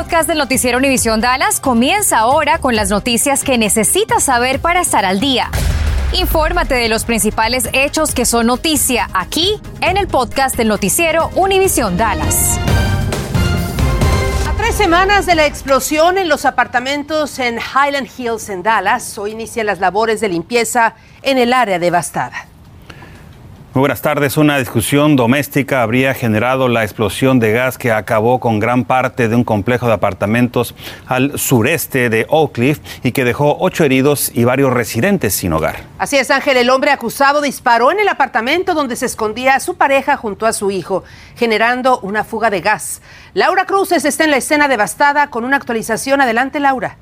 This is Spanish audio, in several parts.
podcast del noticiero Univisión Dallas comienza ahora con las noticias que necesitas saber para estar al día. Infórmate de los principales hechos que son noticia aquí en el podcast del noticiero Univisión Dallas. A tres semanas de la explosión en los apartamentos en Highland Hills en Dallas, hoy inician las labores de limpieza en el área devastada. Buenas tardes. Una discusión doméstica habría generado la explosión de gas que acabó con gran parte de un complejo de apartamentos al sureste de Oak Cliff y que dejó ocho heridos y varios residentes sin hogar. Así es, Ángel. El hombre acusado disparó en el apartamento donde se escondía su pareja junto a su hijo, generando una fuga de gas. Laura Cruces está en la escena devastada con una actualización. Adelante, Laura.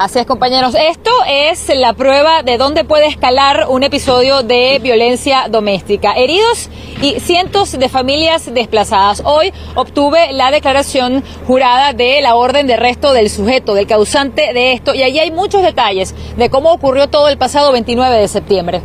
Así es, compañeros. Esto es la prueba de dónde puede escalar un episodio de violencia doméstica. Heridos y cientos de familias desplazadas. Hoy obtuve la declaración jurada de la orden de arresto del sujeto, del causante de esto. Y allí hay muchos detalles de cómo ocurrió todo el pasado 29 de septiembre.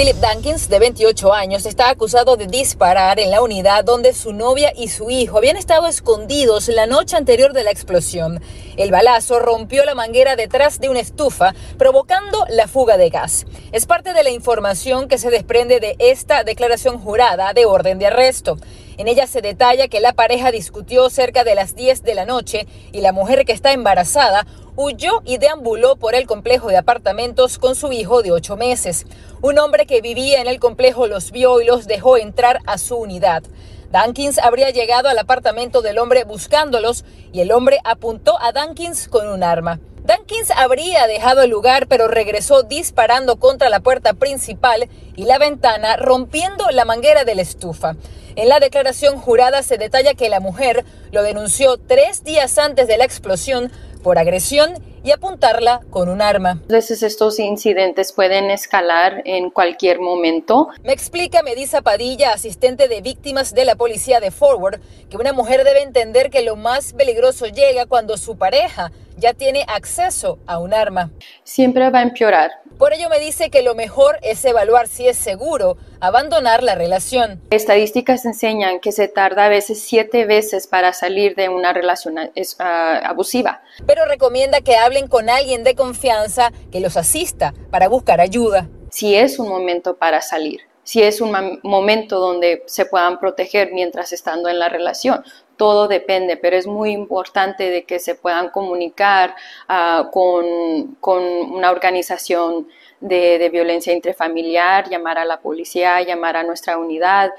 Philip Dankins, de 28 años, está acusado de disparar en la unidad donde su novia y su hijo habían estado escondidos la noche anterior de la explosión. El balazo rompió la manguera detrás de una estufa, provocando la fuga de gas. Es parte de la información que se desprende de esta declaración jurada de orden de arresto. En ella se detalla que la pareja discutió cerca de las 10 de la noche y la mujer que está embarazada huyó y deambuló por el complejo de apartamentos con su hijo de ocho meses. Un hombre que vivía en el complejo los vio y los dejó entrar a su unidad. Dankins habría llegado al apartamento del hombre buscándolos y el hombre apuntó a Dankins con un arma. Dankins habría dejado el lugar pero regresó disparando contra la puerta principal y la ventana rompiendo la manguera de la estufa. En la declaración jurada se detalla que la mujer lo denunció tres días antes de la explosión por agresión y apuntarla con un arma. A veces estos incidentes pueden escalar en cualquier momento. Me explica Medisa Padilla, asistente de víctimas de la policía de Forward, que una mujer debe entender que lo más peligroso llega cuando su pareja ya tiene acceso a un arma. Siempre va a empeorar. Por ello me dice que lo mejor es evaluar si es seguro abandonar la relación. Estadísticas enseñan que se tarda a veces siete veces para salir de una relación abusiva. Pero recomienda que hablen con alguien de confianza que los asista para buscar ayuda. Si es un momento para salir, si es un momento donde se puedan proteger mientras estando en la relación, todo depende, pero es muy importante de que se puedan comunicar ah, con, una organización de, violencia intrafamiliar, llamar a la policía, llamar a nuestra unidad.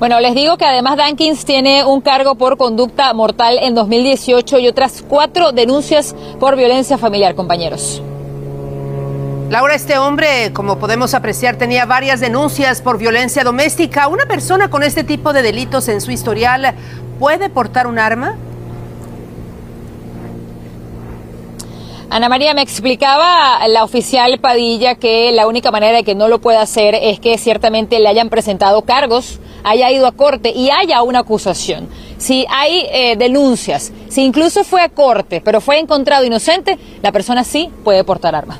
Bueno, les digo que además Dankins tiene un cargo por conducta mortal en 2018 y otras cuatro denuncias por violencia familiar, compañeros. Laura, este hombre, como podemos apreciar, tenía varias denuncias por violencia doméstica. ¿Una persona con este tipo de delitos en su historial puede portar un arma? Ana María, me explicaba la oficial Padilla que la única manera de que no lo pueda hacer es que ciertamente le hayan presentado cargos, haya ido a corte y haya una acusación. Si hay eh, denuncias, si incluso fue a corte, pero fue encontrado inocente, la persona sí puede portar arma.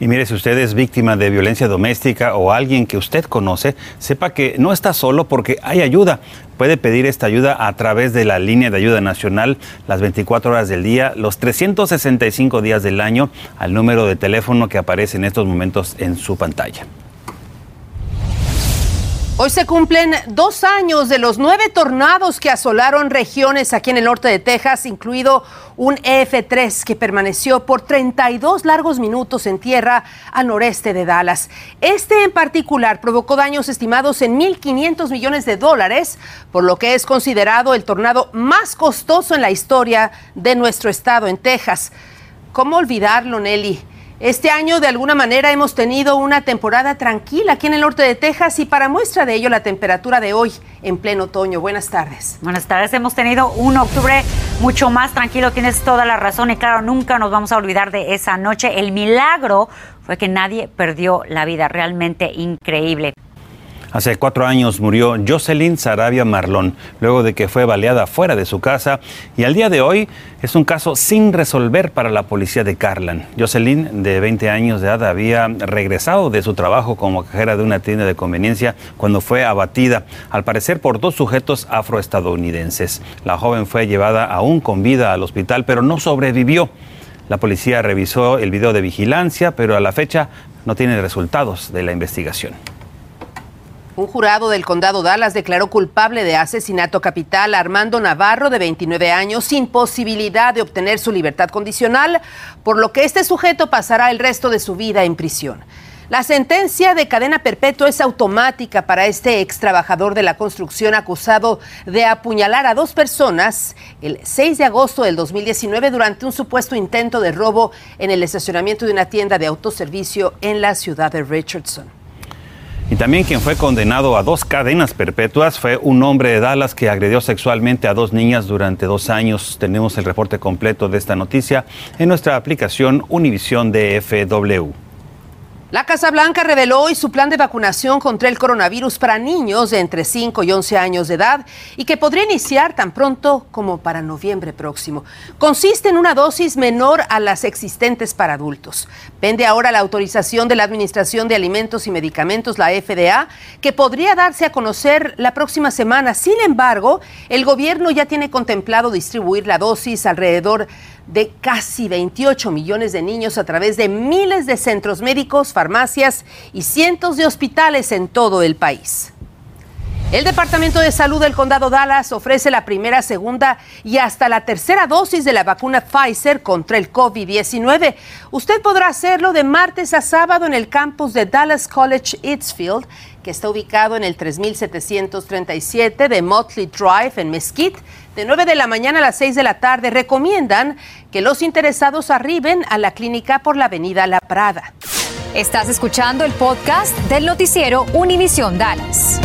Y mire, si usted es víctima de violencia doméstica o alguien que usted conoce, sepa que no está solo porque hay ayuda. Puede pedir esta ayuda a través de la línea de ayuda nacional las 24 horas del día, los 365 días del año, al número de teléfono que aparece en estos momentos en su pantalla. Hoy se cumplen dos años de los nueve tornados que asolaron regiones aquí en el norte de Texas, incluido un EF3 que permaneció por 32 largos minutos en tierra al noreste de Dallas. Este en particular provocó daños estimados en 1.500 millones de dólares, por lo que es considerado el tornado más costoso en la historia de nuestro estado en Texas. ¿Cómo olvidarlo, Nelly? Este año de alguna manera hemos tenido una temporada tranquila aquí en el norte de Texas y para muestra de ello la temperatura de hoy en pleno otoño. Buenas tardes. Buenas tardes. Hemos tenido un octubre mucho más tranquilo, tienes toda la razón y claro, nunca nos vamos a olvidar de esa noche. El milagro fue que nadie perdió la vida, realmente increíble. Hace cuatro años murió Jocelyn Sarabia Marlón, luego de que fue baleada fuera de su casa y al día de hoy es un caso sin resolver para la policía de Carlan. Jocelyn, de 20 años de edad, había regresado de su trabajo como cajera de una tienda de conveniencia cuando fue abatida, al parecer por dos sujetos afroestadounidenses. La joven fue llevada aún con vida al hospital, pero no sobrevivió. La policía revisó el video de vigilancia, pero a la fecha no tiene resultados de la investigación. Un jurado del condado Dallas declaró culpable de asesinato capital a Armando Navarro, de 29 años, sin posibilidad de obtener su libertad condicional, por lo que este sujeto pasará el resto de su vida en prisión. La sentencia de cadena perpetua es automática para este ex trabajador de la construcción acusado de apuñalar a dos personas el 6 de agosto del 2019 durante un supuesto intento de robo en el estacionamiento de una tienda de autoservicio en la ciudad de Richardson. Y también quien fue condenado a dos cadenas perpetuas fue un hombre de Dallas que agredió sexualmente a dos niñas durante dos años. Tenemos el reporte completo de esta noticia en nuestra aplicación Univisión DFW. La Casa Blanca reveló hoy su plan de vacunación contra el coronavirus para niños de entre 5 y 11 años de edad y que podría iniciar tan pronto como para noviembre próximo. Consiste en una dosis menor a las existentes para adultos. Pende ahora la autorización de la Administración de Alimentos y Medicamentos, la FDA, que podría darse a conocer la próxima semana. Sin embargo, el gobierno ya tiene contemplado distribuir la dosis alrededor de casi 28 millones de niños a través de miles de centros médicos, farmacias y cientos de hospitales en todo el país. El Departamento de Salud del Condado Dallas ofrece la primera, segunda y hasta la tercera dosis de la vacuna Pfizer contra el COVID-19. Usted podrá hacerlo de martes a sábado en el campus de Dallas College Eatsfield, que está ubicado en el 3737 de Motley Drive en Mesquite, de 9 de la mañana a las 6 de la tarde. Recomiendan que los interesados arriben a la clínica por la avenida La Prada. Estás escuchando el podcast del noticiero Univisión Dallas.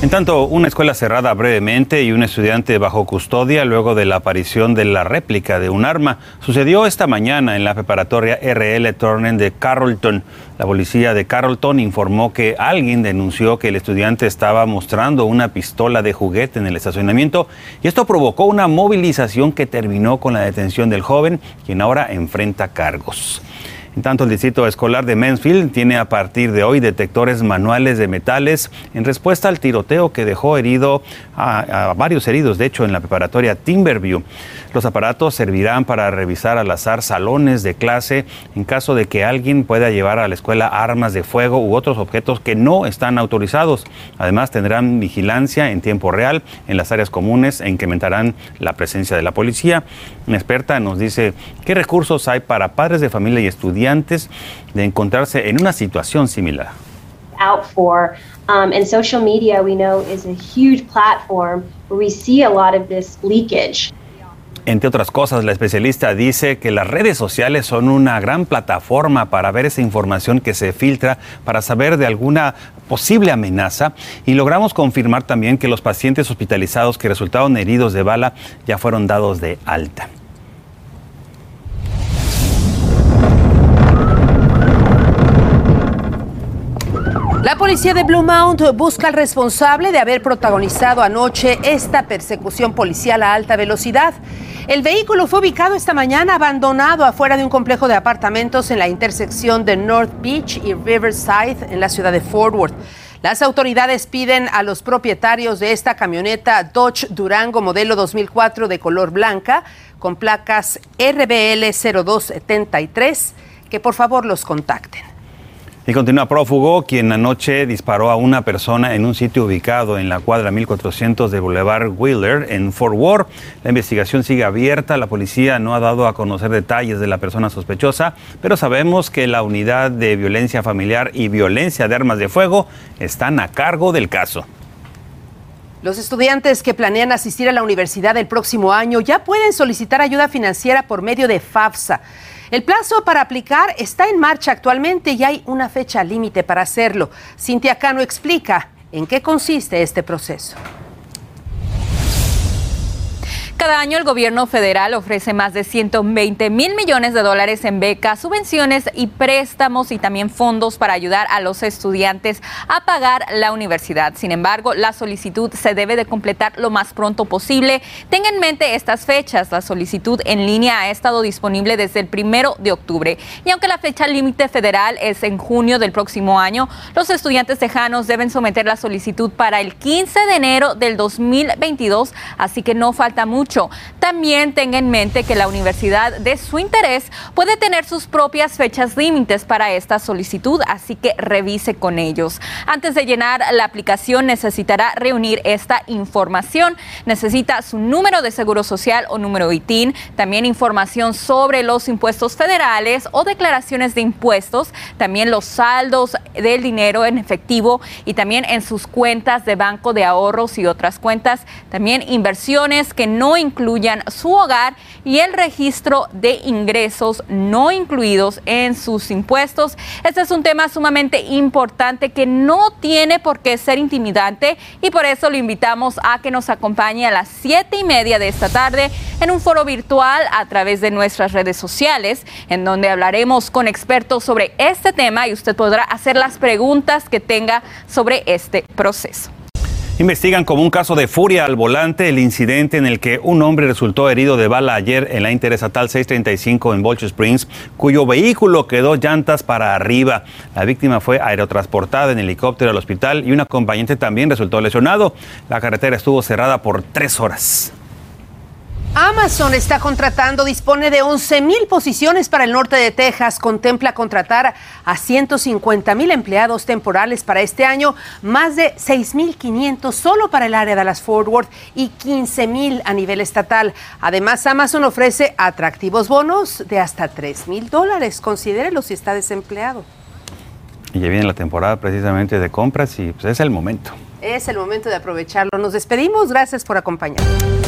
En tanto, una escuela cerrada brevemente y un estudiante bajo custodia luego de la aparición de la réplica de un arma sucedió esta mañana en la preparatoria RL Turner de Carrollton. La policía de Carrollton informó que alguien denunció que el estudiante estaba mostrando una pistola de juguete en el estacionamiento y esto provocó una movilización que terminó con la detención del joven, quien ahora enfrenta cargos. En tanto, el Distrito Escolar de Mansfield tiene a partir de hoy detectores manuales de metales en respuesta al tiroteo que dejó herido a, a, varios heridos, de hecho, en la preparatoria Timberview. Los aparatos servirán para revisar al azar salones de clase en caso de que alguien pueda llevar a la escuela armas de fuego u otros objetos que no están autorizados. Además, tendrán vigilancia en tiempo real en las áreas comunes e incrementarán la presencia de la policía. Una experta nos dice qué recursos hay para padres de familia y estudiantes de encontrarse en una situación similar. out for. Um, and social media, we know, is a huge platform where we see a lot of this leakage. Entre otras cosas, la especialista dice que las redes sociales son una gran plataforma para ver esa información que se filtra, para saber de alguna posible amenaza y logramos confirmar también que los pacientes hospitalizados que resultaron heridos de bala ya fueron dados de alta. Policía de Blue Mount busca al responsable de haber protagonizado anoche esta persecución policial a alta velocidad. El vehículo fue ubicado esta mañana abandonado afuera de un complejo de apartamentos en la intersección de North Beach y Riverside en la ciudad de Fort Worth. Las autoridades piden a los propietarios de esta camioneta Dodge Durango modelo 2004 de color blanca con placas RBL 0273 que por favor los contacten. Y continúa prófugo, quien anoche disparó a una persona en un sitio ubicado en la cuadra 1400 de Boulevard Wheeler en Fort Worth. La investigación sigue abierta. La policía no ha dado a conocer detalles de la persona sospechosa, pero sabemos que la unidad de violencia familiar y violencia de armas de fuego están a cargo del caso. Los estudiantes que planean asistir a la universidad el próximo año ya pueden solicitar ayuda financiera por medio de FAFSA. El plazo para aplicar está en marcha actualmente y hay una fecha límite para hacerlo. Cintia Cano explica en qué consiste este proceso. Cada año el gobierno federal ofrece más de 120 mil millones de dólares en becas, subvenciones y préstamos y también fondos para ayudar a los estudiantes a pagar la universidad. Sin embargo, la solicitud se debe de completar lo más pronto posible. Tenga en mente estas fechas. La solicitud en línea ha estado disponible desde el primero de octubre. Y aunque la fecha límite federal es en junio del próximo año, los estudiantes tejanos deben someter la solicitud para el 15 de enero del 2022, así que no falta mucho también tenga en mente que la universidad de su interés puede tener sus propias fechas límites para esta solicitud, así que revise con ellos. Antes de llenar la aplicación necesitará reunir esta información. Necesita su número de seguro social o número ITIN, también información sobre los impuestos federales o declaraciones de impuestos, también los saldos del dinero en efectivo y también en sus cuentas de banco de ahorros y otras cuentas, también inversiones que no incluyan su hogar y el registro de ingresos no incluidos en sus impuestos. Este es un tema sumamente importante que no tiene por qué ser intimidante y por eso lo invitamos a que nos acompañe a las siete y media de esta tarde en un foro virtual a través de nuestras redes sociales, en donde hablaremos con expertos sobre este tema y usted podrá hacer las preguntas que tenga sobre este proceso. Investigan como un caso de furia al volante el incidente en el que un hombre resultó herido de bala ayer en la Interestatal 635 en Bolch Springs, cuyo vehículo quedó llantas para arriba. La víctima fue aerotransportada en helicóptero al hospital y un acompañante también resultó lesionado. La carretera estuvo cerrada por tres horas. Amazon está contratando, dispone de 11 mil posiciones para el norte de Texas, contempla contratar a 150 mil empleados temporales para este año, más de 6 mil 500 solo para el área de las Fort Worth y 15 mil a nivel estatal. Además, Amazon ofrece atractivos bonos de hasta 3 mil dólares. Considérelo si está desempleado. Y ya viene la temporada precisamente de compras y pues es el momento. Es el momento de aprovecharlo. Nos despedimos. Gracias por acompañarnos.